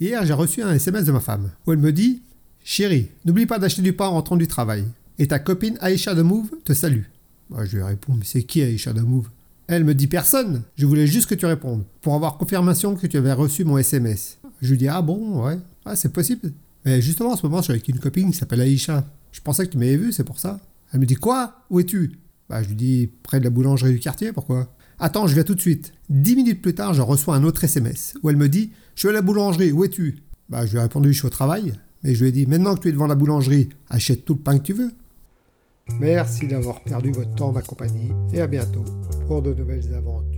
Hier, j'ai reçu un SMS de ma femme où elle me dit Chérie, n'oublie pas d'acheter du pain en rentrant du travail. Et ta copine Aïcha de Move te salue. Moi, je lui réponds Mais c'est qui Aïcha de Move Elle me dit Personne. Je voulais juste que tu répondes pour avoir confirmation que tu avais reçu mon SMS. Je lui dis Ah bon, ouais. Ah, c'est possible. Mais justement, en ce moment, je suis avec une copine qui s'appelle Aïcha. Je pensais que tu m'avais vu, c'est pour ça. Elle me dit Quoi? Où es-tu? Bah, je lui dis Près de la boulangerie du quartier, pourquoi? Attends, je viens tout de suite. Dix minutes plus tard, je reçois un autre SMS où elle me dit Je suis à la boulangerie, où es-tu? Bah, je lui ai répondu Je suis au travail. Mais je lui ai dit Maintenant que tu es devant la boulangerie, achète tout le pain que tu veux. Merci d'avoir perdu votre temps, ma compagnie, et à bientôt pour de nouvelles aventures.